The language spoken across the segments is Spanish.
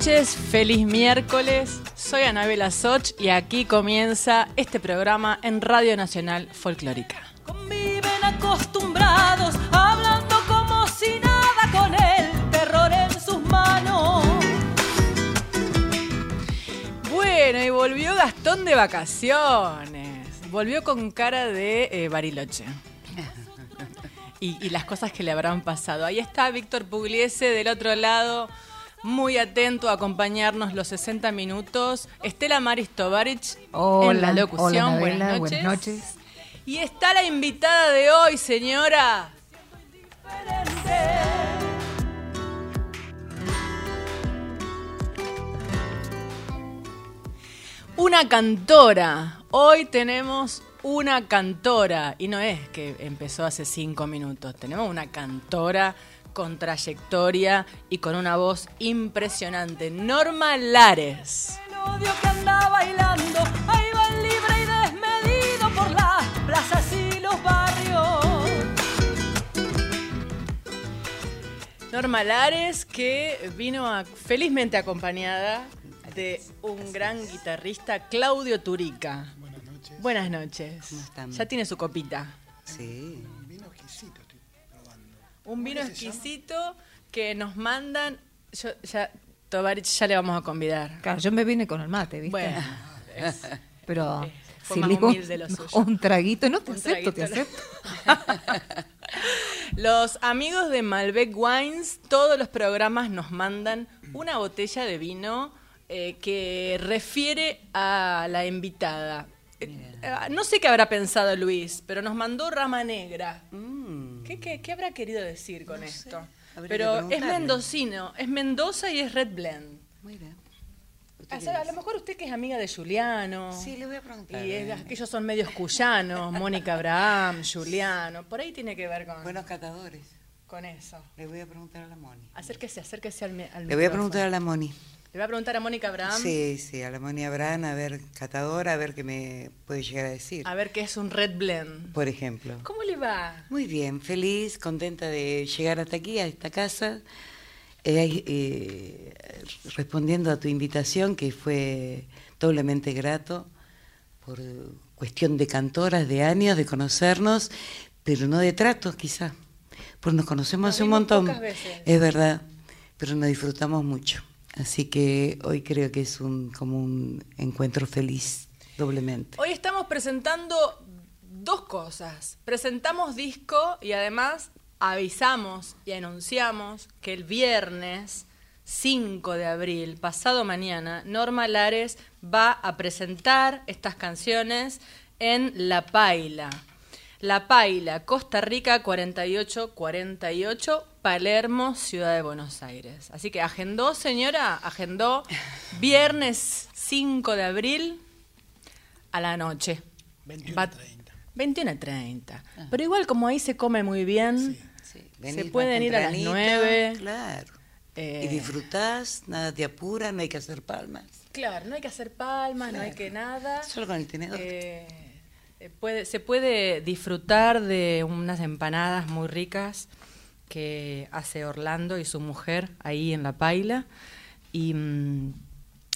Noches, feliz miércoles. Soy Anabela Soch y aquí comienza este programa en Radio Nacional Folclórica. Conviven acostumbrados, hablando como si nada con el terror en sus manos. Bueno, y volvió Gastón de vacaciones. Volvió con cara de eh, Bariloche. Y, y las cosas que le habrán pasado. Ahí está Víctor Pugliese del otro lado, muy atento a acompañarnos los 60 minutos. Estela Maris Tovarich en la locución. hola, buenas, noches. buenas noches. Y está la invitada de hoy, señora. Una cantora. Hoy tenemos una cantora. Y no es que empezó hace cinco minutos. Tenemos una cantora con trayectoria y con una voz impresionante. Norma Lares. El odio que anda bailando, ahí va libre y desmedido por las plazas y los barrios. Norma Lares que vino a- felizmente acompañada de un gran guitarrista, Claudio Turica. Buenas noches. Buenas noches. ¿Cómo están? Ya tiene su copita. Sí. Vino exquisito. Un vino exquisito que nos mandan. Yo, ya, Tovarich, ya le vamos a convidar. Claro, yo me vine con el mate, ¿viste? Bueno, Pero fue si más le digo humilde lo suyo. un traguito, no te Un acepto, te acepto. los amigos de Malbec Wines, todos los programas nos mandan una botella de vino eh, que refiere a la invitada. Eh, eh, no sé qué habrá pensado Luis, pero nos mandó rama negra. Mm. ¿Qué, qué- qué habrá querido decir con esto? Habría que Pero es mendocino, es Mendoza y es Red Blend. Muy bien. ¿Usted O qué sea, a dice? lo mejor usted que es amiga de Juliano. Sí, le voy a preguntar. Y es- eh. aquellos son medios cuyanos, Mónica Abraham, Juliano, por ahí tiene que ver con, Buenos catadores. con eso. Le voy a preguntar a la Moni. Acérquese, acérquese al, al Le voy a preguntar a la Moni. Le voy a preguntar a Mónica Abraham Sí, sí, a la Moni Abraham, a ver, catadora, a ver qué me puede llegar a decir. a ver qué es un Red Blend. Por ejemplo. ¿Cómo le va? Muy bien, feliz, contenta de llegar hasta aquí, a esta casa, eh, eh, respondiendo a tu invitación, que fue doblemente grato, por cuestión de cantoras, de años, de conocernos, pero no de tratos quizá, porque nos conocemos Nos hace un montón, veces. es verdad, pero nos disfrutamos mucho. Así que hoy creo que es un, como un encuentro feliz, doblemente. Hoy estamos presentando dos cosas. Presentamos disco y además avisamos y anunciamos que el viernes 5 de abril, pasado mañana, Norma Lares va a presentar estas canciones en La Paila. La Paila, Costa Rica 4848, Palermo, Ciudad de Buenos Aires. Así que agendó, señora, agendó viernes 5 de abril a la noche. 21 Va- a 30. 21 a 30. Pero igual como ahí se come muy bien, Sí, Se venís pueden ir a las tempranito, nueve. Claro. Eh. Y disfrutás, nada te apura, no hay que hacer palmas. claro, no hay que hacer palmas, no hay que nada. Solo con el tenedor. Eh, eh, puede, se puede disfrutar de unas empanadas muy ricas que hace Orlando y su mujer ahí en La Paila. Y, mm,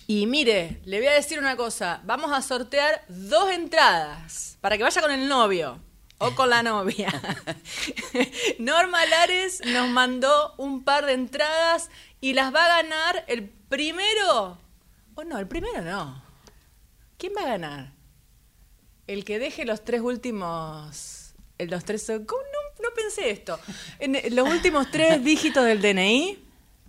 y mire, le voy a decir una cosa, vamos a sortear dos entradas para que vaya con el novio o con la novia. Norma Lares nos mandó un par de entradas y las va a ganar el primero. O no, el primero no. ¿Quién va a ganar? El que deje los tres últimos. el- Los tres. ¿Cómo no, no pensé esto? En los últimos tres dígitos del DNI.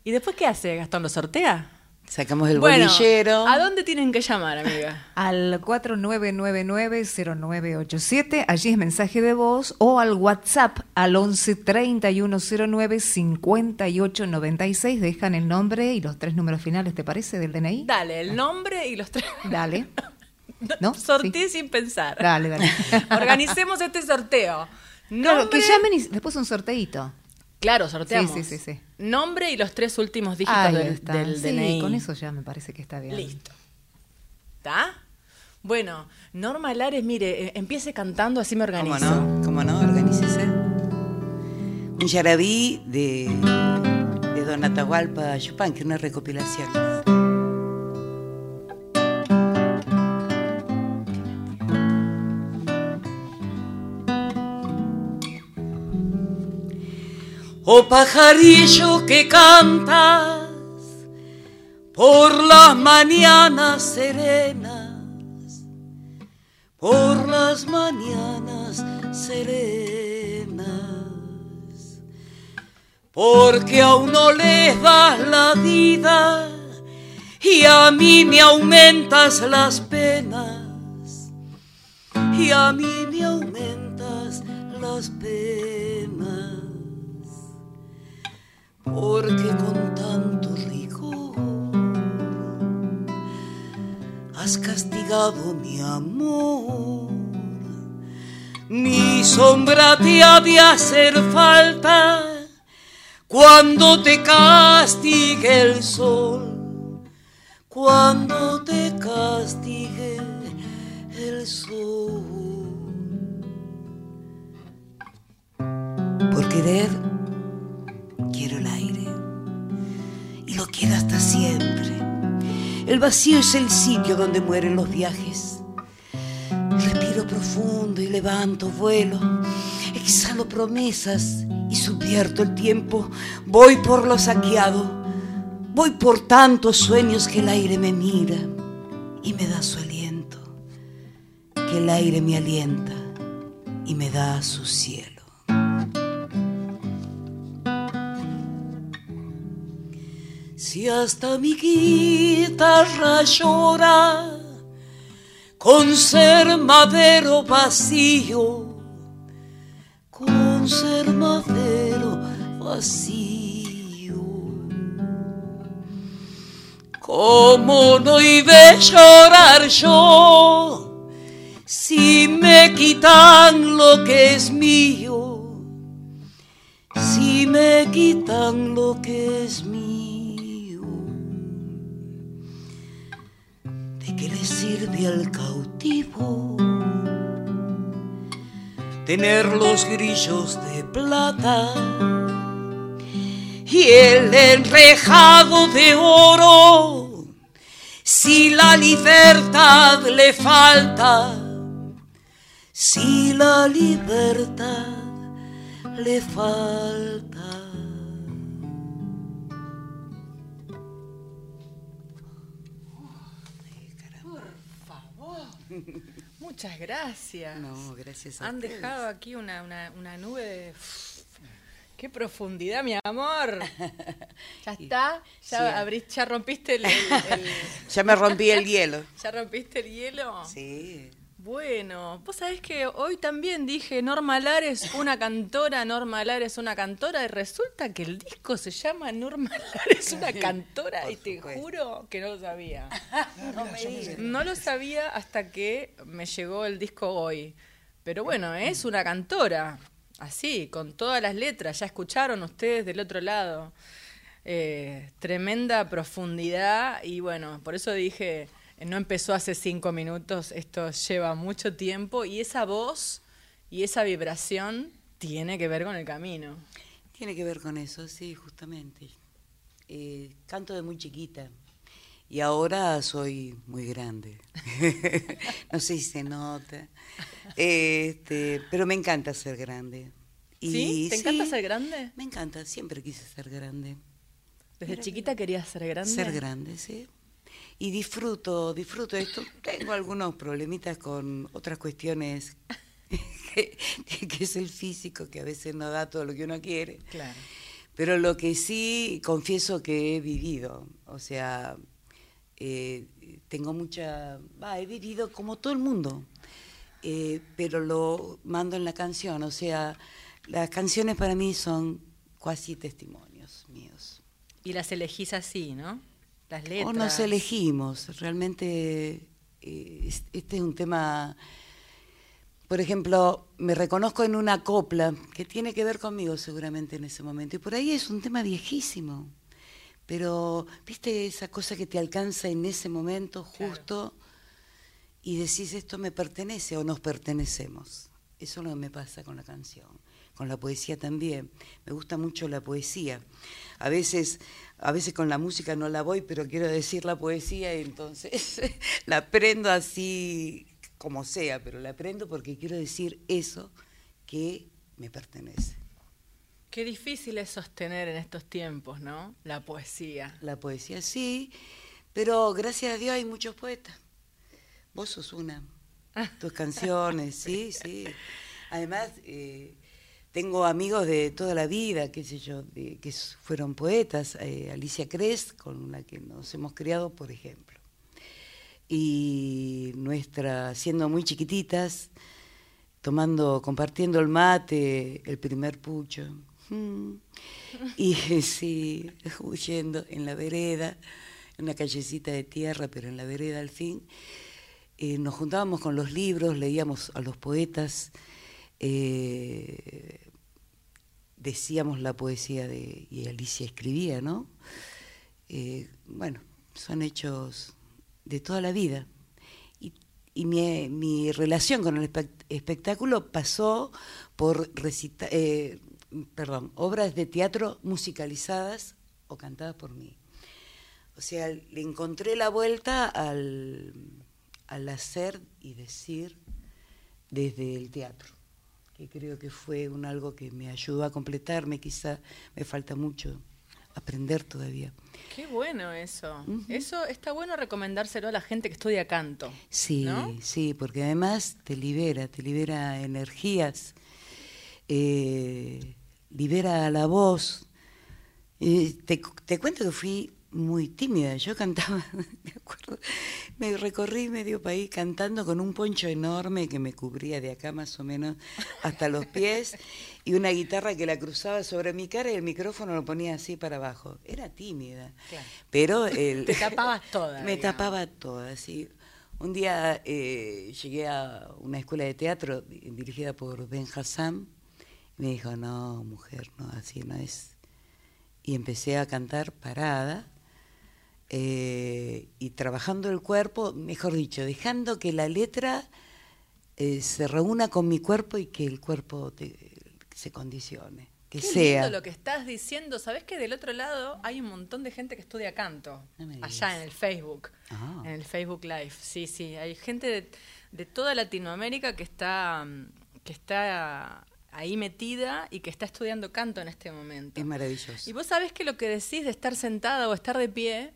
¿Y después qué hace? ¿Gastón lo sortea? Sacamos el bueno, bolillero. ¿a dónde tienen que llamar, amiga? Al 4999-0987, allí es mensaje de voz, o al WhatsApp al 11 3109 5896, dejan el nombre y los tres números finales, ¿te parece, del DNI? Dale, el nombre y los tres. Dale. ¿No? Sorteé Sí. sin pensar. Dale, dale. Organicemos este sorteo. Claro, que llamen y después un sorteito. Claro, sorteamos. Sí, sí, sí, sí. Nombre y los tres últimos dígitos Ahí del, está. del Sí, DNI. con eso ya me parece que está bien. Listo. ¿Está? Bueno, Norma Lares, mire, eh, empiece cantando, así me ¿Cómo organizo. no? ¿Cómo no? Organícese. Un yarabí de, de Don Atahualpa Yupanqui, una recopilación. Oh pajarillo que cantas por las mañanas serenas, por las mañanas serenas, porque a uno les das la vida y a mí me aumentas las penas, y a mí porque con tanto rigor has castigado mi amor. Mi sombra te ha de hacer falta cuando te castigue el sol, cuando te castigue el sol. Por querer hasta siempre. El vacío es el sitio donde mueren los viajes. Respiro profundo y levanto vuelo. Exhalo promesas y subvierto el tiempo. Voy por lo saqueado. Voy por tantos sueños que el aire me mira y me da su aliento. Que el aire me alienta y me da su cielo. Si hasta mi guitarra llora con ser madero vacío, con ser madero vacío. ¿Cómo no iba a llorar yo si me quitan lo que es mío? Si me quitan lo que es mío, qué le sirve al cautivo tener los grillos de plata y el enrejado de oro? Si la libertad le falta, si la libertad le falta. Muchas gracias. No, gracias a Han ustedes. dejado aquí una, una, una nube de... ¡Qué profundidad, mi amor! ¿Ya está? ¿Ya, Sí. abrís- ya rompiste el, el- el- Ya me rompí el hielo. ¿Ya rompiste el hielo? Sí. Bueno, vos sabés que hoy también dije Norma Lares, una cantora, Norma Lares, una cantora, y resulta que el disco se llama Norma Lares, una cantora, y te supuesto. juro que no lo sabía. No me. No lo sabía hasta que me llegó el disco hoy. Pero bueno, es una cantora, así, con todas las letras. Ya escucharon ustedes del otro lado. Eh, tremenda profundidad y bueno, por eso dije, no empezó hace cinco minutos, esto lleva mucho tiempo y esa voz y esa vibración tiene que ver con el camino. Tiene que ver con eso, sí, justamente. Eh, canto de muy chiquita y ahora soy muy grande. no sé si se nota. Este, pero me encanta ser grande. Y ¿Sí? ¿Te encanta sí, ser grande? Me encanta, siempre quise ser grande. ¿Desde chiquita querías ser grande? Ser grande, sí. Y disfruto, disfruto esto. Tengo algunos problemitas con otras cuestiones, que, que es el físico, que a veces no da todo lo que uno quiere. Claro. Pero lo que sí confieso que he vivido, o sea, eh, tengo mucha, va, he vivido como todo el mundo, eh, pero lo mando en la canción, o sea, las canciones para mí son casi testimonios míos. Y las elegís así, ¿no? Las letras. O nos elegimos, realmente eh, es- este es un tema, por ejemplo, me reconozco en una copla que tiene que ver conmigo seguramente en ese momento, y por ahí es un tema viejísimo, pero viste esa cosa que te alcanza en ese momento justo y decís esto me pertenece o nos pertenecemos, eso es lo que me pasa con la canción. Con la poesía también. Me gusta mucho la poesía. A veces, a veces con la música no la voy, pero quiero decir la poesía y entonces la aprendo así como sea, pero la aprendo porque quiero decir eso que me pertenece. Qué difícil es sostener en estos tiempos, ¿no? La poesía. La poesía sí, pero gracias a Dios hay muchos poetas. Vos sos una. Tus canciones, sí, sí. Además, eh, tengo amigos de toda la vida, qué sé yo, que fueron poetas. eh, Alicia Cres, con la que nos hemos criado, por ejemplo. Y nuestra, siendo muy chiquititas, tomando, compartiendo el mate, el primer pucho. mm, Y sí, huyendo en la vereda, en una callecita de tierra, pero en la vereda al fin. Eh, nos juntábamos con los libros, leíamos a los poetas, eh, decíamos la poesía de, y Alicia escribía, ¿no? Eh, bueno, son hechos de toda la vida. Y, mi, relación con el espect- espectáculo pasó por eh, obras de teatro musicalizadas o cantadas por mí. O sea, le encontré la vuelta al, al hacer y decir desde el teatro, que creo que fue un algo que me ayudó a completarme, quizá me falta mucho aprender todavía. Qué bueno eso. Eso está bueno recomendárselo a la gente que estudia canto. Sí, ¿no? sí, porque además te libera, te libera energías, eh, libera la voz. Y te, te cuento que fui muy tímida, yo cantaba, me acuerdo, me recorrí medio país cantando con un poncho enorme que me cubría de acá más o menos hasta los pies y una guitarra que la cruzaba sobre mi cara y el micrófono lo ponía así para abajo. Era tímida, Claro. pero el, Te tapabas toda, Me digamos. tapaba toda, sí. Un día eh, llegué a una escuela de teatro di- dirigida por Ben Hassan y me dijo, no, mujer, no, así no es. Y empecé a cantar parada eh, y trabajando el cuerpo, mejor dicho, dejando que la letra eh, se reúna con mi cuerpo y que el cuerpo te- se condicione, que Qué sea. lindo lo que estás diciendo. ¿Sabés que del otro lado hay un montón de gente que estudia canto? No allá en el Facebook. Ah. En el Facebook Live. Sí, sí. Hay gente de, de toda Latinoamérica que está, que está ahí metida y que está estudiando canto en este momento. Es maravilloso. Y vos sabés que lo que decís de estar sentada o estar de pie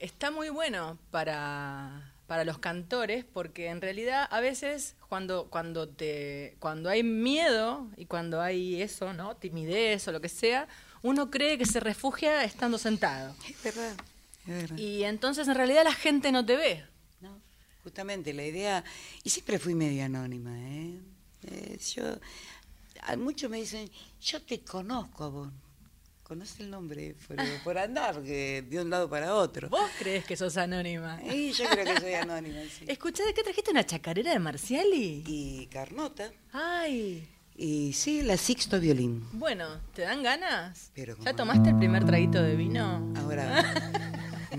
está muy bueno para, para los cantores, porque en realidad a veces cuando, cuando, te, cuando hay miedo y cuando hay eso, ¿no? timidez o lo que sea, uno cree que se refugia estando sentado. Es verdad, es verdad. Y entonces en realidad la gente no te ve. No, justamente la idea, y siempre fui medio anónima, ¿eh? Eh, yo, muchos me dicen, yo te conozco a vos. Conoce el nombre por, por andar, que de un lado para otro. Vos crees que sos anónima. Y yo creo que soy anónima, sí. Escuchá, ¿de qué trajiste una chacarera de Marciali? Y Carnota, Ay, y sí, la Sixto Violín. bueno, ¿te dan ganas? Pero ¿Ya tomaste el primer traguito de vino? Ahora,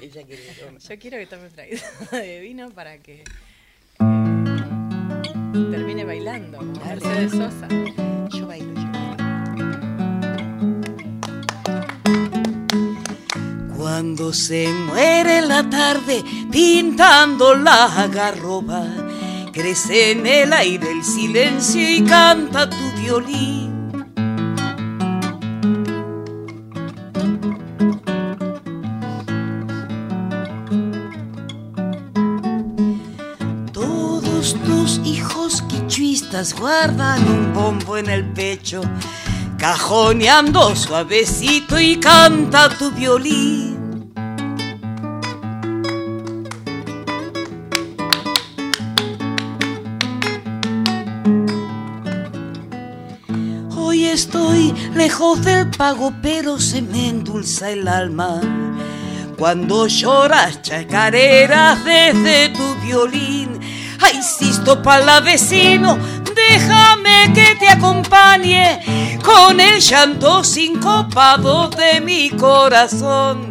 ella quiere. Yo quiero que tome un traguito de vino para que eh, termine bailando como. Mercedes Sosa. Yo bailo, Cuando se muere la tarde pintando la garroba, crece en el aire el silencio y canta tu violín. Todos tus hijos quichuistas guardan un bombo en el pecho, cajoneando suavecito y canta tu violín. Estoy lejos del pago, pero se me endulza el alma. Cuando lloras chacareras desde tu violín, ay, la vecino, déjame que te acompañe con el llanto sincopado de mi corazón.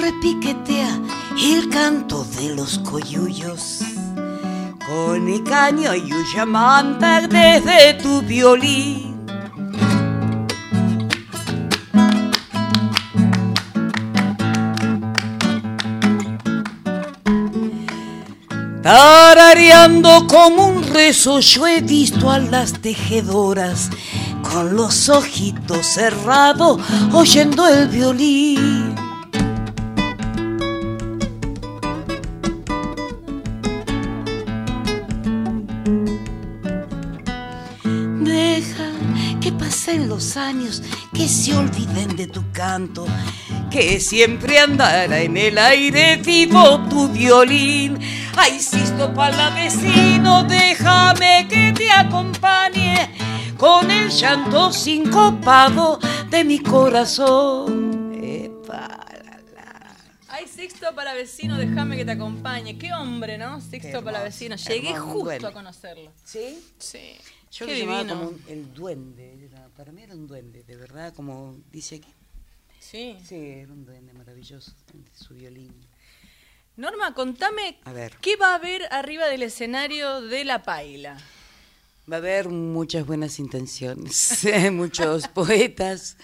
Repiquetea el canto de los coyullos. Con el caño y un llamanta desde tu violín. Tarareando como un rezo yo he visto a las tejedoras con los ojitos cerrados oyendo el violín. Pasen los años, que se olviden de tu canto, que siempre andará en el aire vivo tu violín. Ay, Sisto Palavecino, déjame que te acompañe con el llanto sincopado de mi corazón. Epa. Ay, Sixto para vecino, déjame que te acompañe. Qué hombre, ¿no? Sixto Qué para vecino. Llegué hermoso, justo a conocerlo. ¿Sí? Sí. Yo Qué lo llamaba divino. como un- el duende, era- para mí era un duende, de verdad, como dice aquí. Sí. Sí, era un duende maravilloso, su violín. Norma, contame A ver. qué va a haber arriba del escenario de La Paila. Va a haber muchas buenas intenciones, muchos poetas,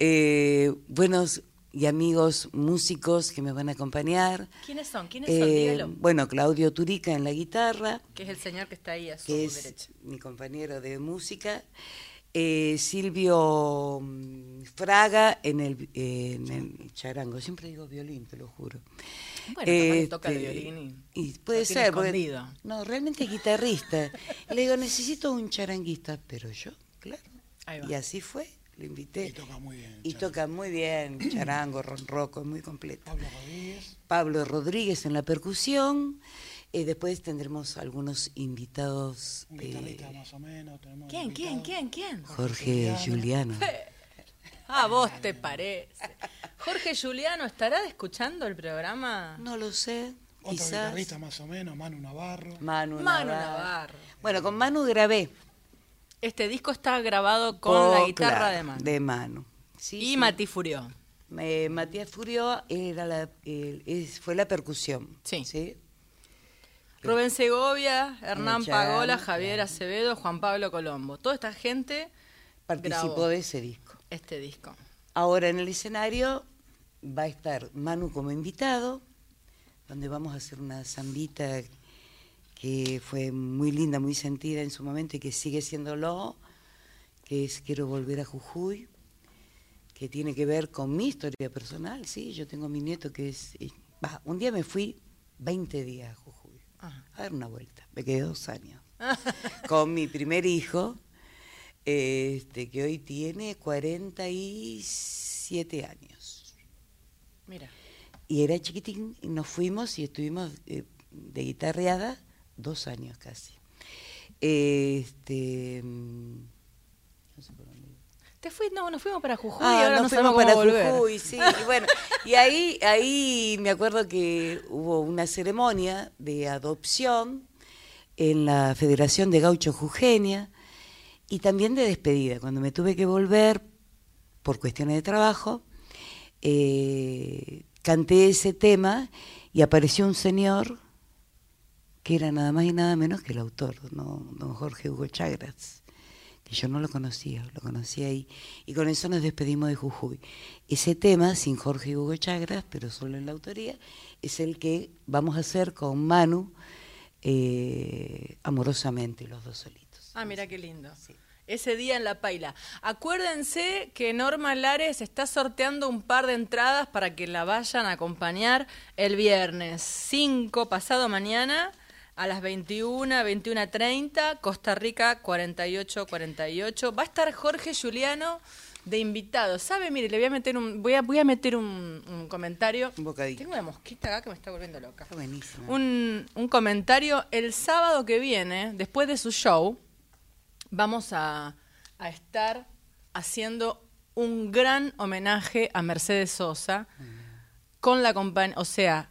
eh, buenos y amigos músicos que me van a acompañar. ¿Quiénes son? ¿Quiénes son? Eh, Dígalo. bueno, Claudio Turica en la guitarra, Que es el señor que está ahí a su que es derecha. mi compañero de música. eh, Silvio mm, Fraga en el, en el charango, siempre digo violín, te lo juro. Bueno, que toca el Este, violín y, y puede ser, porque- no, realmente es guitarrista. Le digo, necesito un charanguista, pero yo, claro. Y así fue, lo invité. Y toca muy bien. Y charango. toca muy bien, charango, ronroco, es muy completo. Pablo Rodríguez. Pablo Rodríguez en la percusión. eh, después tendremos algunos invitados. Un eh, guitarrista más o menos. tenemos ¿Quién, quién, invitado. quién, quién? Jorge Juliano. Ah, vos te parece. Jorge Juliano, ¿estará escuchando el programa? No lo sé, Otro quizás. guitarrista más o menos, Manu Navarro. Manu, Manu Navarro. Navarro. Bueno, con Manu grabé. Este disco está grabado con Oh, la guitarra claro, de mano. De Manu. Sí, y sí. Mati Furió. Eh, Matías Furio era la, fue la percusión. Sí. Rubén Segovia, Hernán Pagola, Javier Acevedo, Juan Pablo Colombo. Toda esta gente Participó grabó de ese disco. este disco. Ahora en el escenario va a estar Manu como invitado, donde vamos a hacer una zambita que fue muy linda, muy sentida en su momento y que sigue siéndolo, que es Quiero volver a Jujuy, que tiene que ver con mi historia personal, sí, yo tengo mi nieto que es... va, un día me fui 20 días a Jujuy Ajá. a dar una vuelta, me quedé dos años, con mi primer hijo, este, que hoy tiene 47 años. Mira. Y era chiquitín y nos fuimos y estuvimos eh, de guitarreada dos años casi. Este, mm, no sé por dónde. Te fui, no, nos fuimos para Jujuy y Ah, ahora no nos fuimos cómo para volver. Jujuy, sí. Y bueno, y ahí, ahí me acuerdo que hubo una ceremonia de adopción en la Federación de Gaucho Jujeña y también de despedida. Cuando me tuve que volver por cuestiones de trabajo, eh, canté ese tema y apareció un señor que era nada más y nada menos que el autor, ¿no? don Jorge Hugo Chagras, que yo no lo conocía, lo conocí ahí. Y con eso nos despedimos de Jujuy. Ese tema, sin Jorge Hugo Chagras, pero solo en la autoría, es el que vamos a hacer con Manu eh, amorosamente, los dos solitos. Ah, mira qué lindo. Sí. Ese día en La Paila. Acuérdense que Norma Lares está sorteando un par de entradas para que la vayan a acompañar el viernes 5, pasado mañana, a las 21, 21.30, Costa Rica 48, 48. Va a estar Jorge Juliano de invitado. ¿Sabe? Mire, le voy a meter un, voy a, voy a meter un, un comentario. Un bocadito. Tengo una mosquita acá que me está volviendo loca Está buenísimo. un, un comentario. El sábado que viene, después de su show, vamos a, a estar haciendo un gran homenaje a Mercedes Sosa con la compañía, o sea,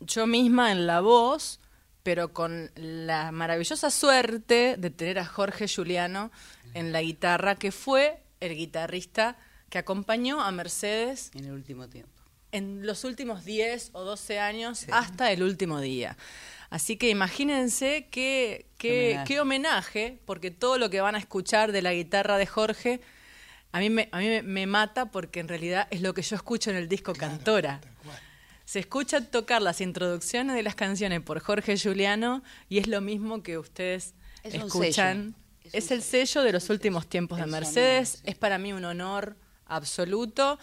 yo misma en la voz, pero con la maravillosa suerte de tener a Jorge Juliano en la guitarra, que fue el guitarrista que acompañó a Mercedes En el último tiempo. en los últimos 10 o 12 años hasta el último día. Así que imagínense qué, qué, Homenaje. qué homenaje, porque todo lo que van a escuchar de la guitarra de Jorge, a mí, me, a mí me, me mata porque en realidad es lo que yo escucho en el disco Cantora. Se escucha tocar las introducciones de las canciones por Jorge Juliano y es lo mismo que ustedes Es escuchan. Es, el sello de los últimos tiempos de sonido, Mercedes. sí. Es para mí un honor absoluto.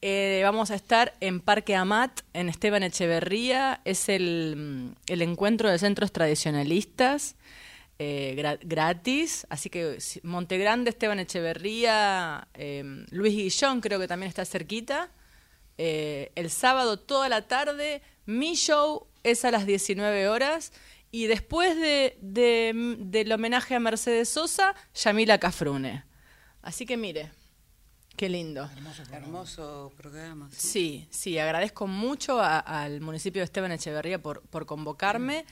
Eh, vamos a estar en Parque Amat, en Esteban Echeverría. Es el, mm, el encuentro de centros tradicionalistas. eh, gra- gratis, así que Montegrande, Esteban Echeverría, eh, Luis Guillón creo que también está cerquita. Eh, el sábado toda la tarde, mi show es a las 19 horas y después de, de- del homenaje a Mercedes Sosa, Yamila Cafrune. Así que mire, qué lindo. Hermoso programa. sí. Sí, sí, agradezco mucho a- al municipio de Esteban Echeverría por, por convocarme.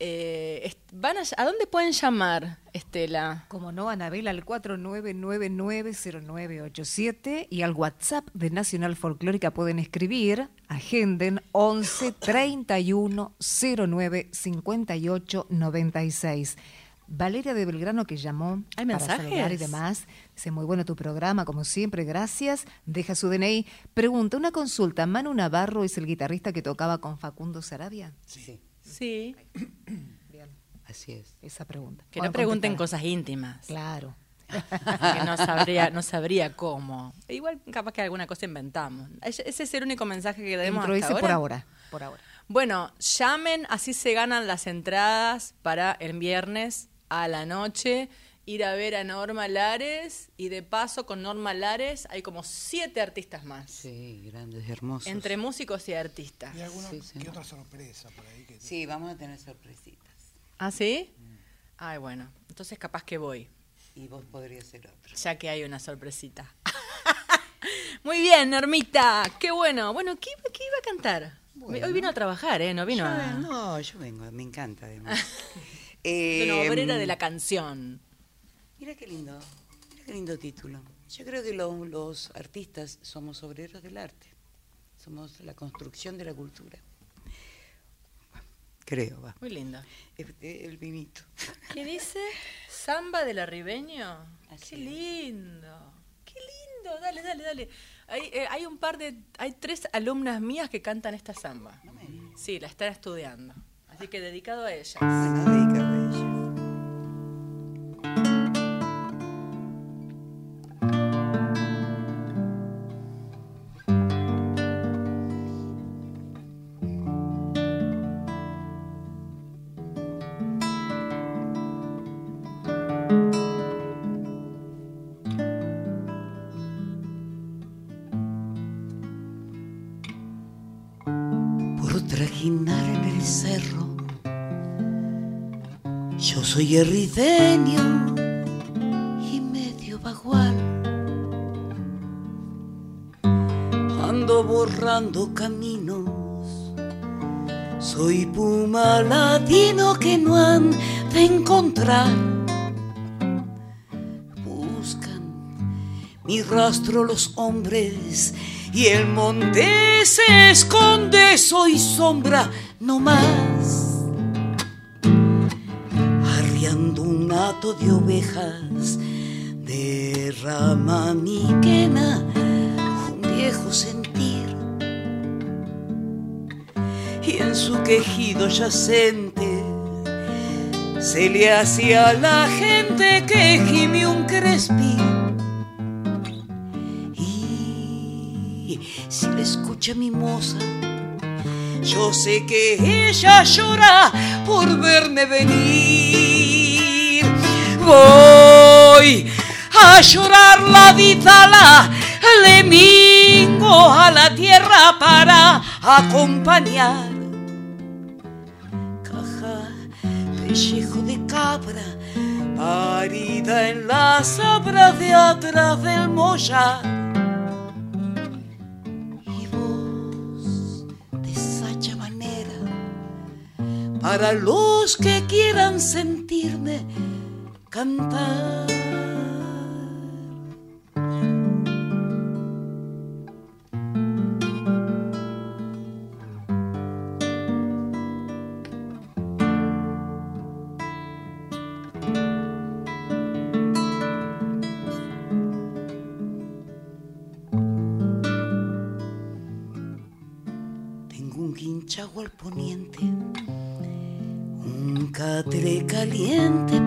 Eh, van a, ¿A dónde pueden llamar, Estela? Como no, Anabel al 49990987 y al WhatsApp de Nacional Folclórica pueden escribir, agenden 11 31 09 58 96. Valeria de Belgrano que llamó ¿Hay para mensajes? saludar y demás. Dice, muy bueno tu programa, como siempre, gracias. Deja su DNI. Pregunta, una consulta. ¿Manu Navarro es el guitarrista que tocaba con Facundo Sarabia? Sí, Sí. Bien, así es. esa pregunta. Que no pregunten cosas íntimas. Claro. Porque no sabría, no sabría cómo. Igual capaz que alguna cosa inventamos. Ese ese es el único mensaje que debemos Dentro hasta por ahora. ahora. Por ahora. Bueno, llamen, así se ganan las entradas para el viernes a la noche. Ir a ver a Norma Lares y de paso con Norma Lares hay como siete artistas más. Sí, grandes, hermosos. Entre músicos y artistas. ¿Y alguna Sí, sí. que otra sorpresa por ahí? Que Sí, vamos a tener sorpresitas. ¿Ah, sí? Ay, bueno, entonces capaz que voy, Y vos podrías ser otro. ya que hay una sorpresita. Muy bien, Normita, qué bueno. Bueno, ¿qué, iba- qué iba a cantar? Hoy vino a trabajar, ¿eh? No vino Yo a... no, yo vengo, me encanta además. Es una Eh, obrera de la canción. Mira qué lindo, mira qué lindo título. Yo creo que lo- los artistas somos obreros del arte, somos la construcción de la cultura. Creo, va. Muy lindo. El, el vinito. ¿Qué dice? ¿Samba del arribeño? Así Qué lindo. Qué lindo. Dale, dale, dale. Hay, eh, hay un par de... Hay tres alumnas mías que cantan esta samba. Sí, la están estudiando. Así que dedicado a ellas. Bueno, dedicado soy errideño y medio bagual. Ando borrando caminos. Soy puma latino que no han de encontrar. Buscan mi rastro los hombres y el monte se esconde, soy sombra no más. De ovejas, derrama mi quena un viejo sentir. Y en su quejido yacente se le hacía a la gente que gime un crespín. Y si le escucha mi moza, yo sé que ella llora por verme venir. Voy a llorar la vida, la le mingo a la tierra para acompañar. Caja, pellejo de cabra, parida en la sabra de atrás del mollar. Y voz de esa manera para los que quieran sentirme cantar. Tengo un guinchago al poniente, un catre caliente.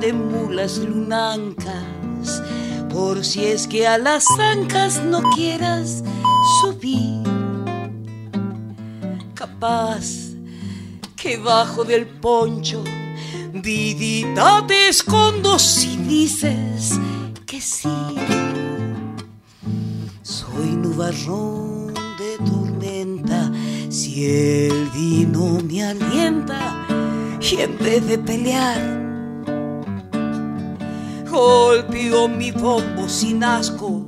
De mulas lunancas por si es que a las zancas no quieras subir. Capaz que bajo del poncho, vidita te escondo si dices que sí. Soy nubarrón de tormenta si el vino me alienta y en vez de pelear golpeó mi bombo sin asco.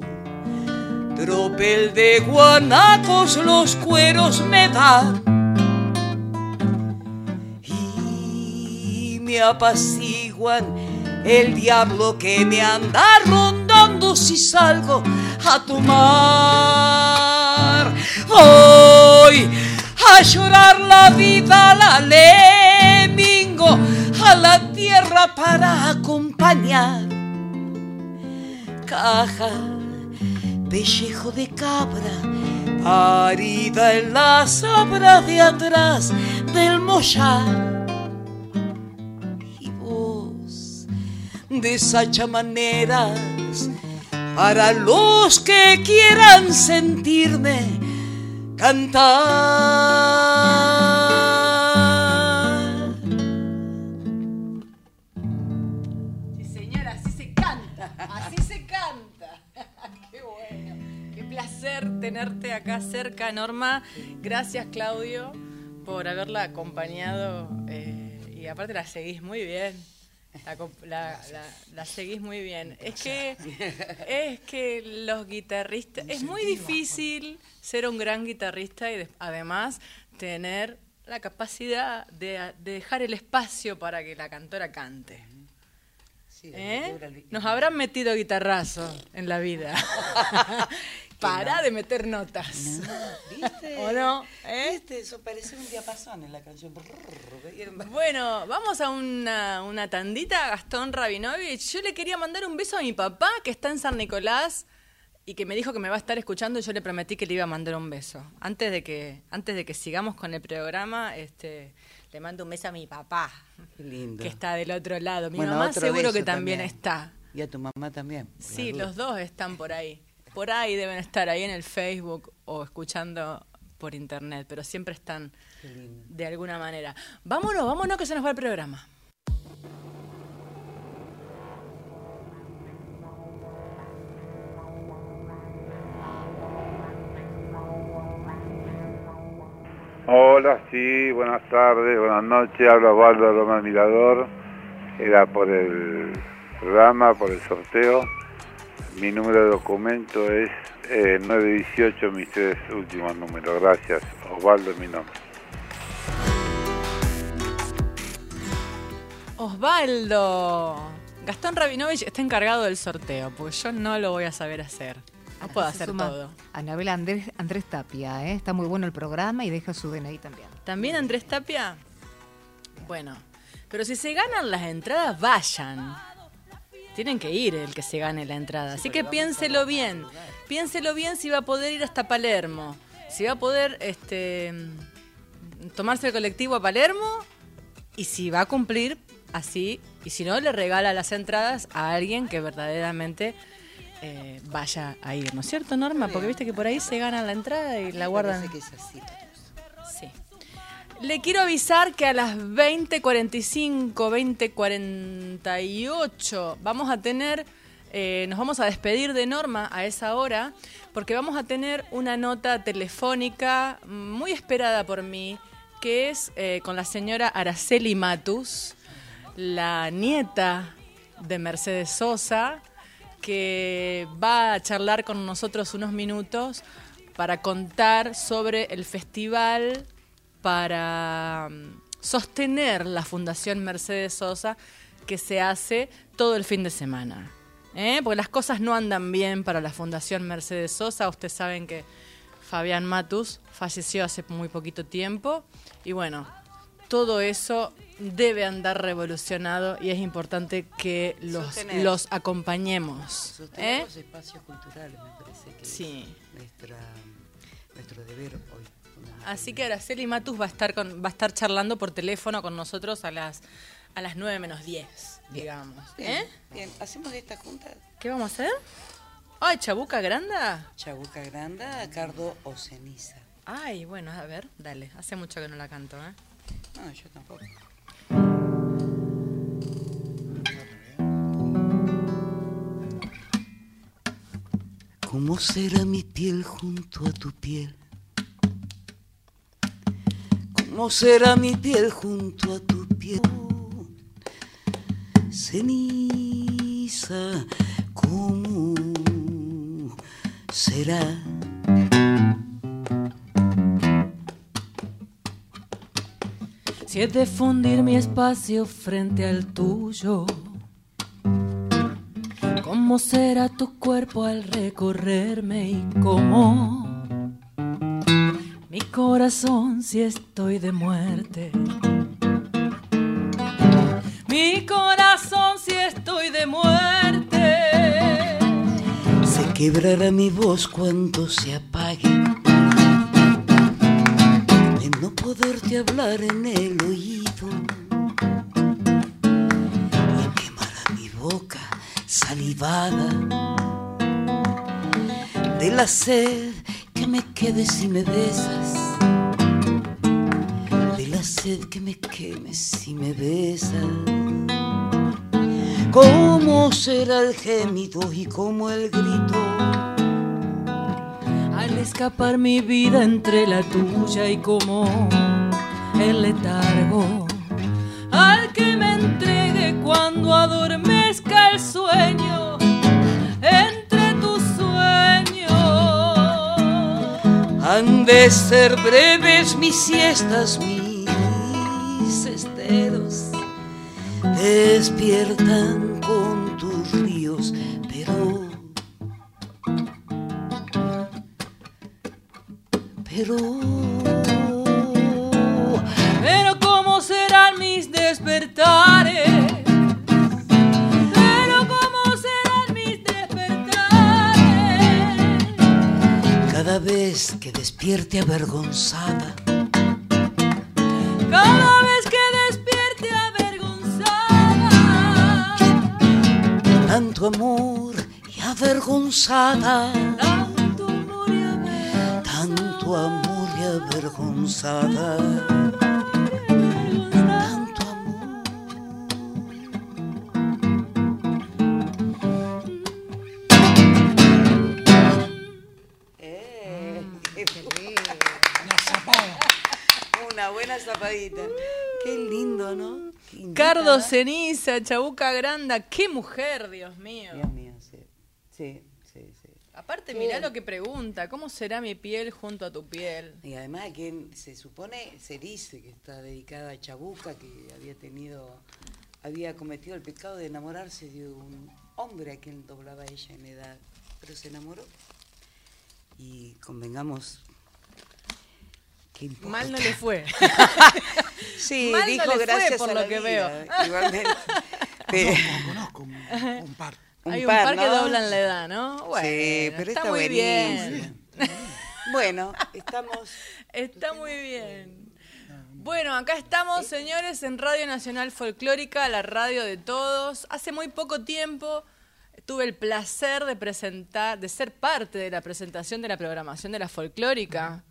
Tropel de guanacos los cueros me dan y me apaciguan el diablo que me anda rondando si salgo a tomar. Voy a llorar la vida, la lemingo Pellejo de cabra, parida en la sobra de atrás del mollar. Y vos, maneras para los que quieran sentirme cantar. Placer tenerte acá cerca, Norma. Gracias, Claudio, por haberla acompañado. eh, y aparte la seguís muy bien. La, comp- la- la- la seguís muy bien. Es que, es que los guitarristas. Es muy difícil ser un gran guitarrista y de- además tener la capacidad de, de dejar el espacio para que la cantora cante. ¿Eh? Nos habrán metido guitarrazo en la vida. Para de meter notas. ¿Viste? ¿O no? ¿Eh? ¿Viste? Eso parece un diapasón en la canción. Bueno, vamos a una, una tandita, Gastón Rabinovich. Yo le quería mandar un beso a mi papá, que está en San Nicolás, y que me dijo que me va a estar escuchando, y yo le prometí que le iba a mandar un beso. Antes de que, antes de que sigamos con el programa, este, le mando un beso a mi papá, Qué lindo. que está del otro lado. Mi Bueno, mamá seguro que también, también. está. Y a tu mamá también. Sí, los dos están por ahí. Por ahí deben estar, ahí en el Facebook o escuchando por internet, pero siempre están de alguna manera. Vámonos, vámonos que se nos va el programa. Hola, sí, buenas tardes, buenas noches. Habla Osvaldo Roma Mirador. Era por el programa, por el sorteo. Mi número de documento es eh, 918, mis tres últimos números. Gracias. Osvaldo es mi nombre. Osvaldo. Gastón Rabinovich está encargado del sorteo, porque yo no lo voy a saber hacer. No puedo hacer todo. Anabel Andrés, Andrés Tapia, ¿eh? está muy bueno el programa y deja su DNI también. ¿También Andrés Tapia? Bueno, pero si se ganan las entradas, vayan. Tienen que ir el que se gane la entrada. Así que piénselo bien. Piénselo bien si va a poder ir hasta Palermo. Si va a poder este, tomarse el colectivo a Palermo y si va a cumplir así. Y si no, le regala las entradas a alguien que verdaderamente eh, vaya a ir. ¿No es cierto, Norma? Porque viste que por ahí se gana la entrada y la guardan. Que es así. Le quiero avisar que a las 20.45, 20.48 vamos a tener, eh, nos vamos a despedir de Norma a esa hora, porque vamos a tener una nota telefónica muy esperada por mí, que es eh, con la señora Araceli Matus, la nieta de Mercedes Sosa, que va a charlar con nosotros unos minutos para contar sobre el festival para mm, sostener la Fundación Mercedes Sosa que se hace todo el fin de semana. ¿eh? Porque las cosas no andan bien para la Fundación Mercedes Sosa. Ustedes saben que Fabián Matus falleció hace muy poquito tiempo y bueno, todo eso debe andar revolucionado y es importante que los, Sostener. los acompañemos. Sostener ¿eh? los espacios culturales, me parece que Sí. es nuestra, nuestro deber hoy. Así que Araceli Matus va a estar con, va a estar charlando por teléfono con nosotros a las a las 9 menos 10, digamos. Bien, ¿Eh? bien, hacemos esta junta. ¿Qué vamos a hacer? Ay, chabuca granda. Chabuca Granda, Cardo o Ceniza. Ay, bueno, a ver, dale. Hace mucho que no la canto, ¿eh? No, yo tampoco. ¿Cómo será mi piel junto a tu piel? ¿Cómo será mi piel junto a tu piel? Ceniza, ¿cómo será? Si he de fundir mi espacio frente al tuyo, ¿cómo será tu cuerpo al recorrerme y cómo mi corazón si estoy de muerte? Mi corazón si estoy de muerte. Se quebrará mi voz cuando se apague. De no poderte hablar en el oído. Y quemará mi boca salivada. De la sed me quede si me besas. De la sed que me queme si me besas. ¿Cómo será el gemido y cómo el grito? Al escapar mi vida entre la tuya y como el letargo al que me entregue cuando adormezca el sueño Han de ser breves mis siestas, mis esteros despiertan con tus ríos, pero pero Pero cómo serán mis despertares. Cada vez que despierte avergonzada Cada vez que despierte avergonzada. tanto amor y avergonzada Tanto amor y avergonzada. tanto amor y avergonzada Qué lindo, ¿no? Qué. Cardo Ceniza, Chabuca Granda, qué mujer, Dios mío. Dios mío, sí. Sí, sí, sí. Aparte, mirá lo que pregunta, ¿cómo será mi piel junto a tu piel? Y además que se supone, se dice que está dedicada a Chabuca, que había tenido, había cometido el pecado de enamorarse de un hombre a quien doblaba ella en edad, pero se enamoró. Y convengamos Mal no le fue. Sí, Mal no dijo fue, gracias por a lo la que vida, veo. Igualmente. Pero- Conozco, conozco un, un par. Un Hay un par, par que doblan la edad, ¿no? Bueno, sí, pero está, está, muy bien. Bueno, estamos Está muy bien. Bueno, acá estamos, señores, en Radio Nacional Folclórica, la radio de todos. Hace muy poco tiempo tuve el placer de presentar, de ser parte de la presentación de la programación de la folclórica.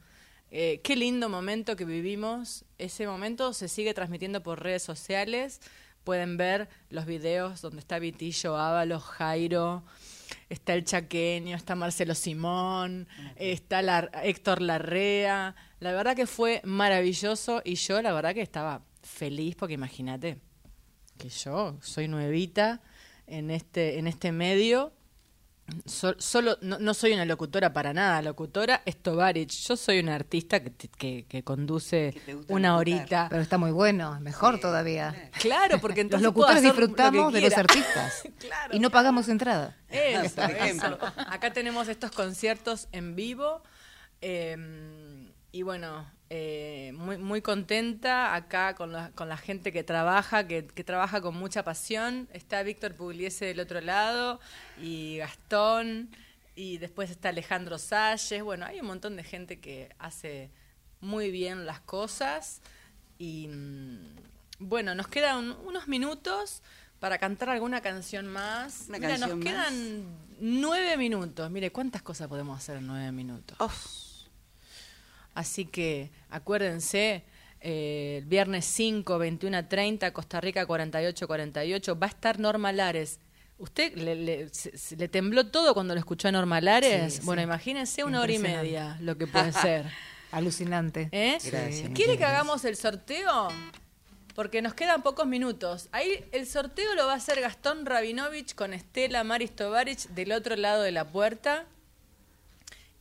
Eh, qué lindo momento que vivimos. Ese momento se sigue transmitiendo por redes sociales. Pueden ver los videos donde está Vitillo Ábalos, Jairo, está el Chaqueño, está Marcelo Simón, está la- Héctor Larrea. La verdad que fue maravilloso y yo la verdad que estaba feliz porque imagínate que yo soy nuevita en este, en este medio. So- solo no, no soy una locutora para nada, locutora es Tovarich. Yo soy una artista que, te- que, que conduce Que una locutar. horita. Pero está muy bueno, mejor todavía. Claro, porque Los entonces puedo locutores lo disfrutamos de los artistas Claro, y no pagamos entrada. Eso, Por ejemplo. eso. Acá tenemos estos conciertos en vivo. eh, y bueno, eh, muy, muy contenta acá con la, con la gente que trabaja, que, que trabaja con mucha pasión. Está Víctor Pugliese del otro lado y Gastón y después está Alejandro Salles. Bueno, hay un montón de gente que hace muy bien las cosas y mm, bueno, nos quedan unos minutos para cantar alguna canción más. Una Mira, canción nos más. quedan nueve minutos. Mire, ¿cuántas cosas podemos hacer en nueve minutos? Así que acuérdense, eh, el viernes 5, 21 a 30, Costa Rica 48, 48, va a estar Norma Lares. ¿Usted le, le- se- le tembló todo cuando lo escuchó a Norma Lares? Sí, bueno, sí. imagínense una hora y media lo que puede ser. Alucinante. ¿Eh? Gracias, ¿Quiere que hagamos el sorteo? Porque nos quedan pocos minutos. Ahí el sorteo lo va a hacer Gastón Rabinovich con Estela Maris Tovarich del otro lado de la puerta.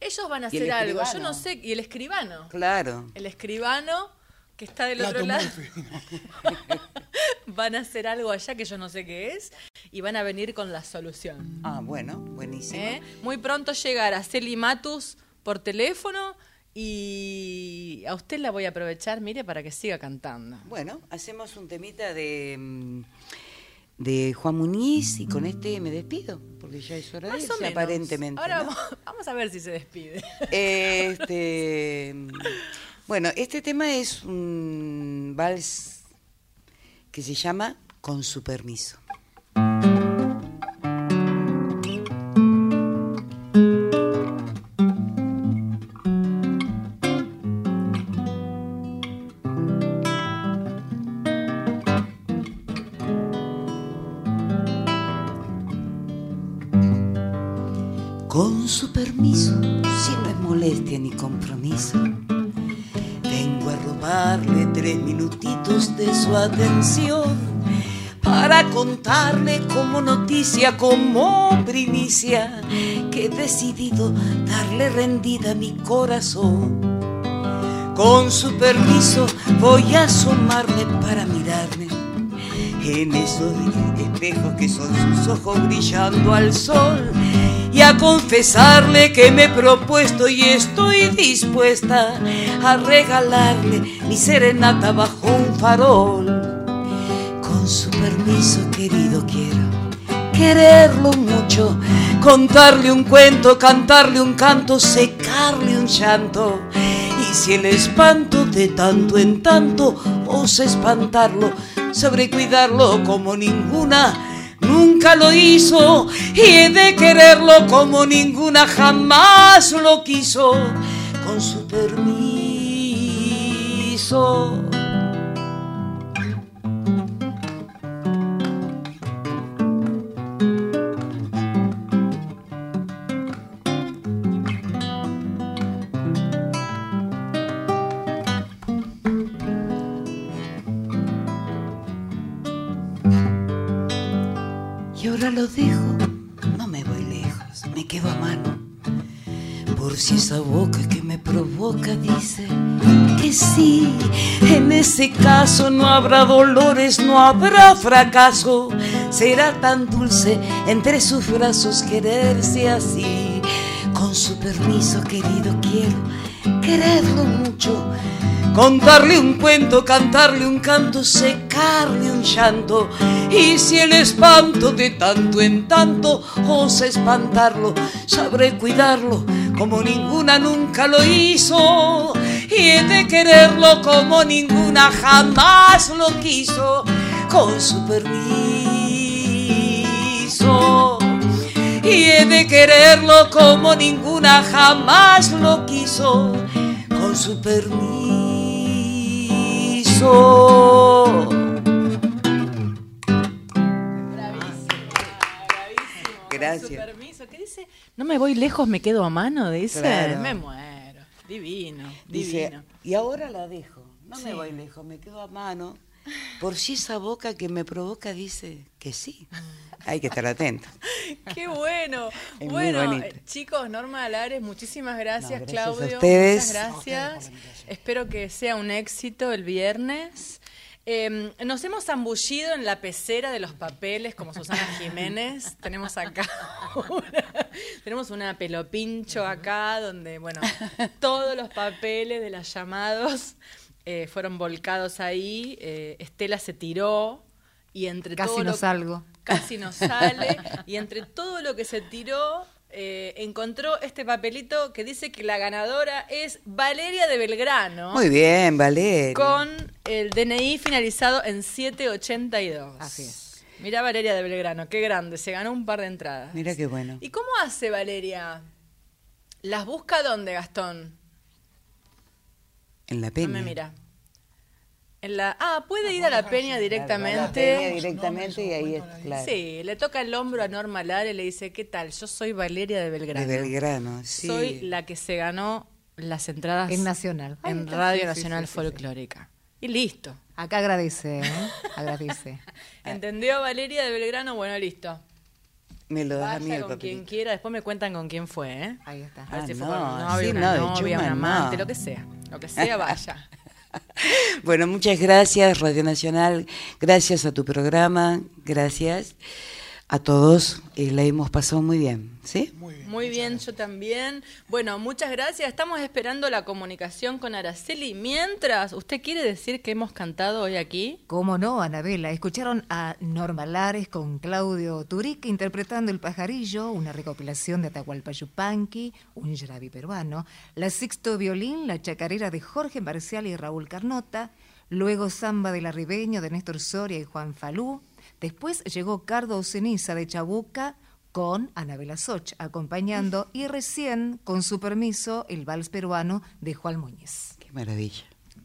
Ellos van a ¿Y el hacer algo, yo no sé, y el escribano. Claro. El escribano que está del Plato otro lado. Van a hacer algo allá que yo no sé qué es y van a venir con la solución. Ah, bueno, buenísimo. ¿eh? Muy pronto llegará Celi Matus por teléfono y a usted la voy a aprovechar, mire, para que siga cantando. Bueno, hacemos un temita de, mm, de Juan Muniz y con este me despido, porque ya es hora de irse, o menos. aparentemente. Ahora ¿no? vamos, vamos a ver si se despide. Este, mm, bueno, este tema es un vals que se llama Con su permiso. Como primicia, que he decidido darle rendida a mi corazón. Con su permiso voy a asomarme para mirarme en esos espejos que son sus ojos brillando al sol y a confesarle que me he propuesto y estoy dispuesta a regalarle mi serenata bajo un farol. Con su permiso, quererlo mucho, contarle un cuento, cantarle un canto, secarle un llanto. Y si el espanto de tanto en tanto osa espantarlo, sobre cuidarlo como ninguna nunca lo hizo y he de quererlo como ninguna jamás lo quiso con su permiso. Ahora lo dejo, no me voy lejos, me quedo a mano. Por si esa boca que me provoca dice que sí, en ese caso no habrá dolores, no habrá fracaso. Será tan dulce entre sus brazos quererse así. Con su permiso, querido, quiero quererlo mucho. Contarle un cuento, cantarle un canto, secarle un llanto. Y si el espanto de tanto en tanto osa espantarlo, sabré cuidarlo como ninguna nunca lo hizo. Y he de quererlo como ninguna jamás lo quiso, con su permiso. Y he de quererlo como ninguna jamás lo quiso, con su permiso. Gracias. Su permiso, ¿qué dice? No me voy lejos, me quedo a mano, dice. Claro. Me muero. Divino, Dice, divino. y ahora la dejo. No Sí. me voy lejos, me quedo a mano. Por si esa boca que me provoca dice que sí. Hay que estar atento. Qué bueno. Es bueno, eh, chicos, Norma Alares, muchísimas gracias, No, gracias a Claudio. ustedes. Muchas gracias. Espero que sea un éxito el viernes. Eh, nos hemos zambullido en la pecera de los papeles como Susana Jiménez. Tenemos acá una, tenemos una pelopincho acá donde, bueno, todos los papeles de los llamados eh, fueron volcados ahí. Eh, Estela se tiró y entre Casi todo no lo- salgo. Casi no sale. y entre todo lo que se tiró, eh, encontró este papelito que dice que la ganadora es Valeria de Belgrano. Muy bien, Valeria. Con el DNI finalizado en 782. Así es. Mirá Valeria de Belgrano, qué grande, se ganó un par de entradas. Mira qué bueno. ¿Y cómo hace Valeria? ¿Las busca dónde, Gastón? En la No peña. me mira. En la, ah, puede ir a la peña A la peña directamente. directamente y ahí es, claro. Sí, le toca el hombro a Norma Lara y le dice, ¿qué tal? Yo soy Valeria de Belgrano. De Belgrano, sí. Soy la que se ganó las entradas En Nacional. En Radio sí, sí, Nacional sí, sí, sí. Folclórica. Y listo. Acá agradece, ¿eh? Agradece. ¿Entendió Valeria de Belgrano? Bueno, listo. Me lo das a mí el con papelito. quien quiera, después me cuentan con quién fue, ¿eh? Ahí está. A ver Ah, si fue no, con un novio, sí, una no, novia, un amante, no. lo que sea. Lo que sea, vaya. Bueno, muchas gracias, Radio Nacional. Gracias a tu programa. Gracias a todos. Y la hemos pasado muy bien, ¿sí? Muy bien. Muy bien, yo también. Bueno, muchas gracias. Estamos esperando la comunicación con Araceli. Mientras, ¿usted quiere decir que hemos cantado hoy aquí? ¿Cómo no, Anabela? Escucharon a Norma Lares con Claudio Turic interpretando El Pajarillo, una recopilación de Atahualpa Yupanqui, un yarabi peruano, la Sixto Violín, la chacarera de Jorge Marcial y Raúl Carnota, luego Samba del Arribeño de Néstor Soria y Juan Falú, después llegó Cardo Ceniza de Chabuca con Anabela Soch acompañando y recién, con su permiso, el vals peruano de Juan Muñiz. Qué maravilla.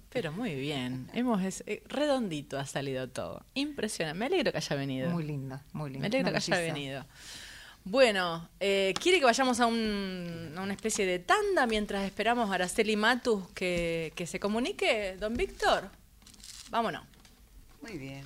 Pero muy bien. Hemos es- eh, redondito ha salido todo. Impresionante. Me alegro que haya venido. Muy lindo, muy lindo. Me alegro Una que haya venido. Bueno, eh, ¿quiere que vayamos a, un- a una especie de tanda mientras esperamos a Araceli Matus que, que se comunique, don Víctor? Vámonos. Muy bien.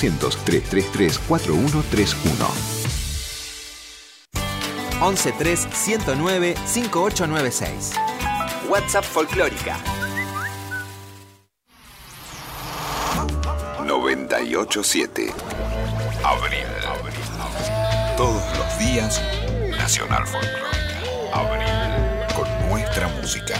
0800-333-4131. 113 109 5896. WhatsApp Folclórica 987. Abril. Todos los días, Nacional Folclórica. Abril. Con nuestra música.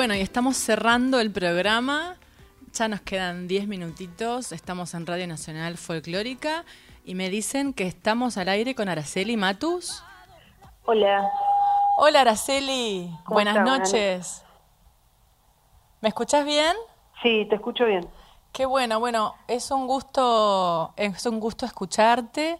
Bueno, y estamos cerrando el programa. Ya nos quedan 10 minutitos. Estamos en Radio Nacional Folclórica y me dicen que estamos al aire con Araceli Matus. Hola, Hola Araceli, ¿Cómo buenas está? Buenas noches. ¿Me escuchás bien? sí, te escucho bien. Qué bueno, bueno, es un gusto, es un gusto escucharte.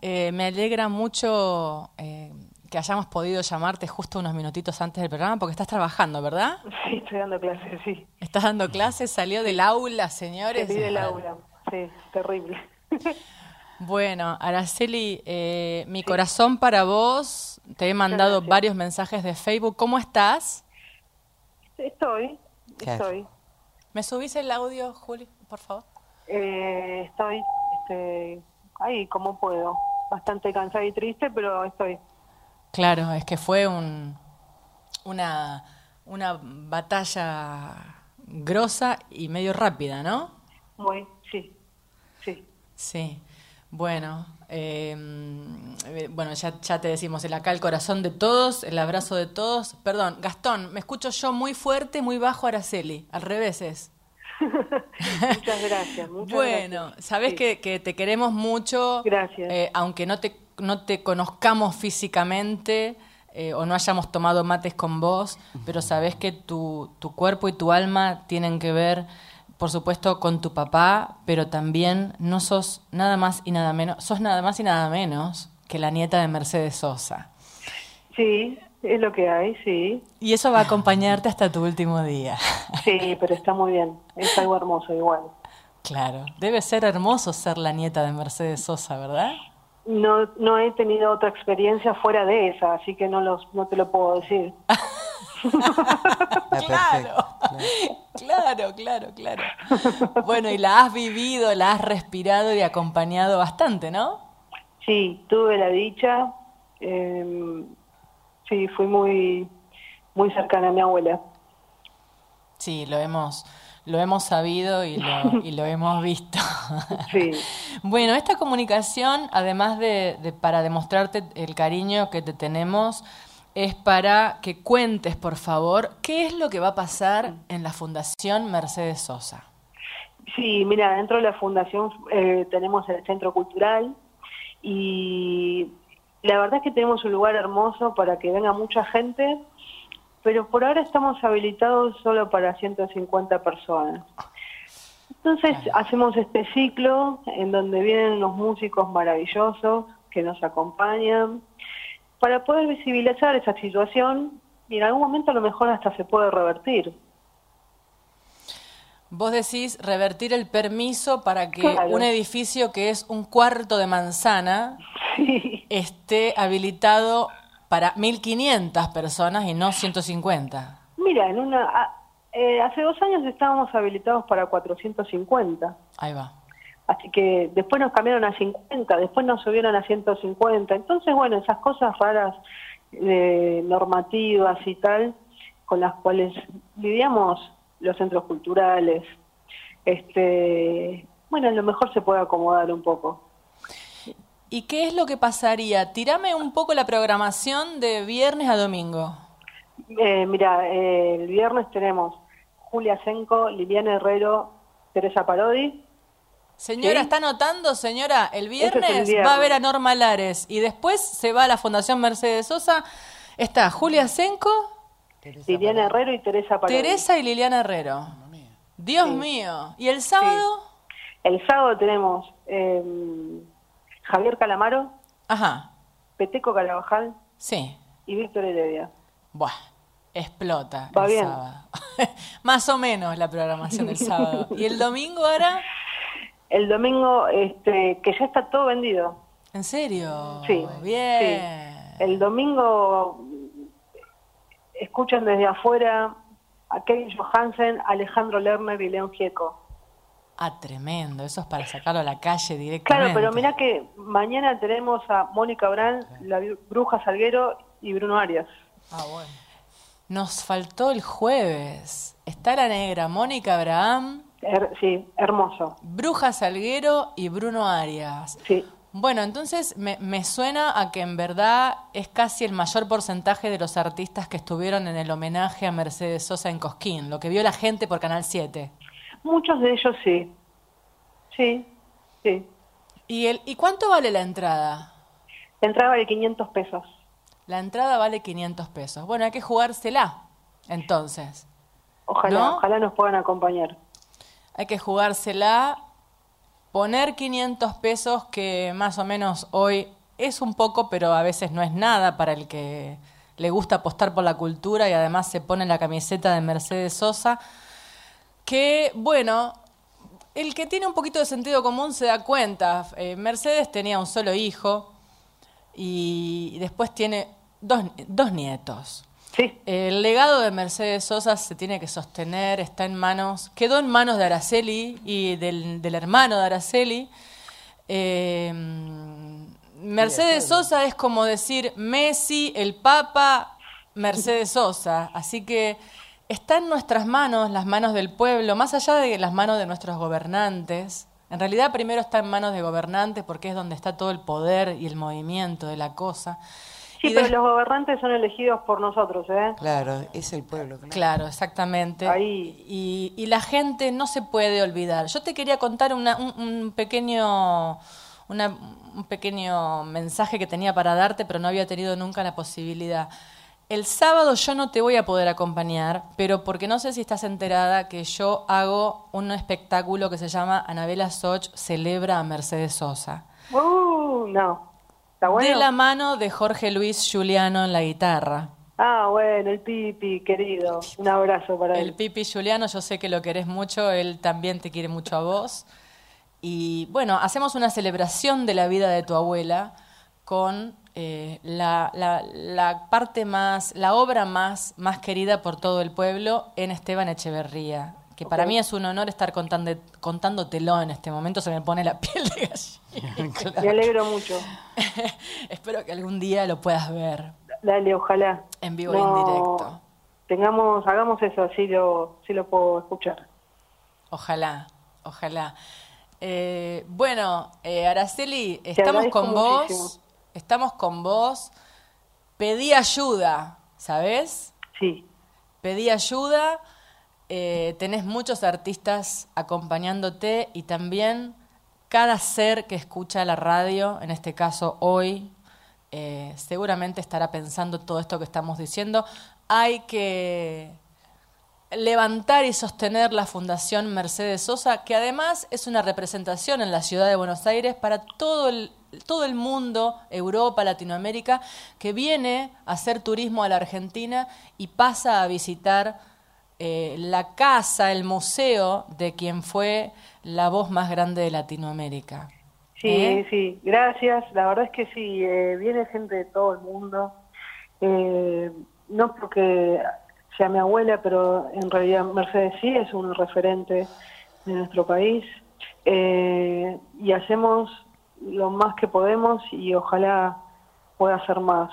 Eh, me alegra mucho eh, que hayamos podido llamarte justo unos minutitos antes del programa porque estás trabajando, ¿verdad? Sí, estoy dando clases, sí. Estás dando clases, salió del aula, señores. Salí del aula, sí, terrible. Bueno, Araceli, eh, mi corazón para vos. Te he mandado gracias. varios mensajes de Facebook. ¿Cómo estás? Estoy, estoy, ¿Me subís el audio, Juli, por favor? eh, estoy, este, ahí como puedo. Bastante cansada y triste, pero estoy. Claro, es que fue un, una, una batalla grosa y medio rápida, ¿no? Muy, sí, sí. Sí. Bueno, eh, bueno, ya, ya te decimos, el acá el corazón de todos, el abrazo de todos. Perdón, Gastón, me escucho yo muy fuerte, muy bajo, Araceli. Al revés es. muchas gracias. Muchas bueno, gracias. sabes Sí. que, que te queremos mucho. Gracias. eh, aunque no te, no te conozcamos físicamente eh, o no hayamos tomado mates con vos, pero sabes que tu, tu cuerpo y tu alma tienen que ver, por supuesto, con tu papá, pero también no sos nada más y nada menos, sos nada más y nada menos que la nieta de Mercedes Sosa. Sí, es lo que hay, sí. Y eso va a acompañarte hasta tu último día. Sí, pero está muy bien. Es algo hermoso igual. Claro, debe ser hermoso ser la nieta de Mercedes Sosa, ¿verdad? No, no he tenido otra experiencia fuera de esa, así que no, los, no te lo puedo decir. Claro, claro, claro, claro. Bueno, y la has vivido, la has respirado y acompañado bastante, ¿no? Sí, tuve la dicha. eh, sí, fui muy, muy cercana a mi abuela. Sí, lo hemos, lo hemos sabido y lo, y lo hemos visto. Sí. Bueno, esta comunicación, además de, de para demostrarte el cariño que te tenemos, es para que cuentes, por favor, qué es lo que va a pasar en la Fundación Mercedes Sosa. Sí, mira, dentro de la fundación eh, tenemos el centro cultural y la verdad es que tenemos un lugar hermoso para que venga mucha gente, pero por ahora estamos habilitados solo para 150 personas. Entonces hacemos este ciclo en donde vienen unos músicos maravillosos que nos acompañan para poder visibilizar esa situación y en algún momento a lo mejor hasta se puede revertir. Vos decís revertir el permiso para que Claro. un edificio que es un cuarto de manzana Sí. esté habilitado para 1.500 personas y no 150. Mira, en una, a- eh, hace dos años estábamos habilitados para 450, Ahí va. así que después nos cambiaron a 50, después nos subieron a 150. Entonces, bueno, esas cosas raras eh, normativas y tal, con las cuales lidiamos los centros culturales, este, bueno, a lo mejor se puede acomodar un poco. ¿Y qué es lo que pasaría? Tirame un poco la programación de viernes a domingo. Eh, mira, eh, el viernes tenemos Julia Senco, Liliana Herrero, Teresa Parodi. Señora, Sí. ¿está anotando, señora? El Ese es el viernes, viernes. va a ver a Norma Lares y después se va a la Fundación Mercedes Sosa. Está Julia Senco, Liliana Herrero y Teresa Parodi. Teresa y Liliana Herrero. Dios mío. ¿Y el sábado? El sábado tenemos eh, Javier Calamaro, Ajá, Peteco Carabajal sí. y Víctor Heredia. Buah, explota Va el bien. sábado. Más o menos la programación del sábado. ¿Y el domingo ahora? El domingo, este, que ya está todo vendido. ¿En serio? Sí, Bien. El domingo escuchan desde afuera a Kevin Johansen, Alejandro Lerner y León Gieco. Ah, tremendo. Eso es para sacarlo a la calle directamente. Claro, pero mirá que mañana tenemos a Mónica Brand, la Bruja Salguero y Bruno Arias. Ah, bueno. Nos faltó el jueves. Está la negra Mónica Abraham, Her- sí, hermoso. Bruja Salguero y Bruno Arias. Sí. Bueno, entonces me, me suena a que en verdad es casi el mayor porcentaje de los artistas que estuvieron en el homenaje a Mercedes Sosa en Cosquín, lo que vio la gente por Canal 7. Muchos de ellos sí. Sí, sí. ¿Y, el, ¿Y cuánto vale la entrada? La entrada de 500 pesos. La entrada vale 500 pesos. Bueno, hay que jugársela, entonces. Ojalá, ¿No? ojalá nos puedan acompañar. Hay que jugársela, poner 500 pesos, que más o menos hoy es un poco, pero a veces no es nada para el que le gusta apostar por la cultura y además se pone la camiseta de Mercedes Sosa, que bueno, el que tiene un poquito de sentido común se da cuenta. Eh, Mercedes tenía un solo hijo y después tiene dos, dos nietos. Sí, El legado de Mercedes Sosa se tiene que sostener, está en manos, quedó en manos de Araceli y del, del hermano de Araceli. Eh, Mercedes Sosa es como decir Messi, el Papa, Mercedes Sosa. Así que está en nuestras manos, las manos del pueblo, más allá de las manos de nuestros gobernantes. En realidad primero está en manos de gobernantes porque es donde está todo el poder y el movimiento de la cosa. Sí, Y pero de- los gobernantes son elegidos por nosotros, ¿eh? Claro, es el pueblo. Claro. Claro, exactamente. Ahí. Y, y la gente no se puede olvidar. Yo te quería contar una- un, un pequeño una- un pequeño mensaje que tenía para darte, pero no había tenido nunca la posibilidad. El sábado yo no te voy a poder acompañar, pero porque no sé si estás enterada que yo hago un espectáculo que se llama Anabela Soch celebra a Mercedes Sosa. Uh, no. ¿Está bueno? De la mano de Jorge Luis Giuliano en la guitarra. Ah, bueno, el Pipi, querido. Un abrazo para El él. Pipi Juliano, yo sé que lo querés mucho, él también te quiere mucho a vos. Y bueno, hacemos una celebración de la vida de tu abuela con eh, la, la- la parte más, la obra más, más querida por todo el pueblo en Esteban Echeverría. Que para mí es un honor estar contando, contándotelo en este momento, se me pone la piel de gallina. Claro. Me alegro mucho. Espero que algún día lo puedas ver Dale, ojalá. en vivo y en directo. Tengamos, hagamos eso, así lo, sí lo puedo escuchar. Ojalá, ojalá. Eh, bueno, eh, Araceli, estamos con vos. muchísimo. Estamos con vos. Pedí ayuda, ¿sabes? Sí. Pedí ayuda. eh, tenés muchos artistas acompañándote y también cada ser que escucha la radio, en este caso hoy, eh, seguramente estará pensando todo esto que estamos diciendo. Hay que levantar y sostener la Fundación Mercedes Sosa, que además es una representación en la ciudad de Buenos Aires para todo el, todo el mundo, Europa, Latinoamérica, que viene a hacer turismo a la Argentina y pasa a visitar eh, la casa, el museo de quien fue la voz más grande de Latinoamérica. Sí, ¿Eh? sí, gracias. La verdad es que sí, eh, viene gente de todo el mundo. Eh, no porque sea mi abuela, pero en realidad Mercedes sí es un referente de nuestro país. Eh, y hacemos lo más que podemos y ojalá pueda hacer más.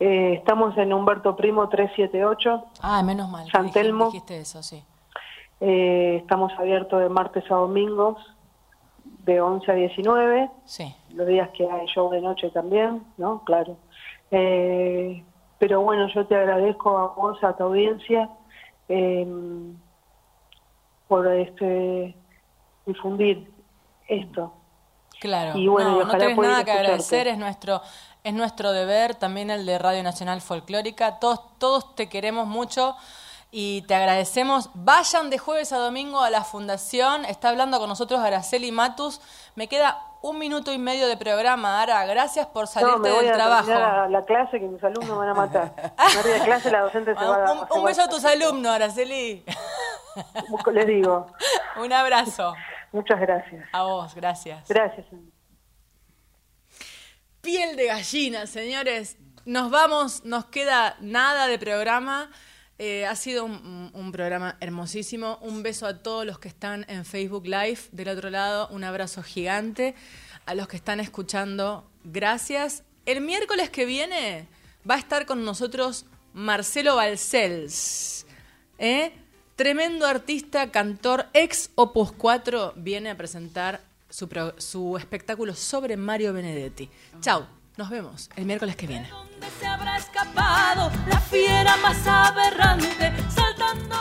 Eh, estamos en Humberto Primo 378. Ah, menos mal. San Telmo. Dijiste eso, sí. Eh, estamos abiertos de martes a domingos de 11 a 19. Sí. los días que hay show de noche también, ¿no? Claro. Eh, pero bueno, yo te agradezco a vos, a tu audiencia, eh, por este difundir esto. Claro, Y bueno, no, y no tenés nada que agradecer, es nuestro, es nuestro deber, también el de Radio Nacional Folclórica. Todos, todos te queremos mucho y te agradecemos. Vayan de jueves a domingo a la fundación. Está hablando con nosotros Araceli Matus. Me queda un minuto y medio de programa, Ara. Gracias por salirte no, me voy del a trabajo. a la clase que mis alumnos van a matar. Clase, la docente se va a... un, un beso a tus alumnos, Araceli. Les digo, un abrazo. Muchas gracias. A vos, gracias. Gracias. Piel de gallina, señores. Nos vamos, nos queda nada de programa. Eh, ha sido un, un programa hermosísimo. Un beso a todos los que están en Facebook Live. Del otro lado, un abrazo gigante. A los que están escuchando, gracias. El miércoles que viene va a estar con nosotros Marcelo Balcells. ¿eh? Tremendo artista, cantor, ex Opus 4, viene a presentar su, su espectáculo sobre Mario Benedetti. Chau, nos vemos el miércoles que viene. ¿Dónde se habrá escapado la fiera más aberrante saltando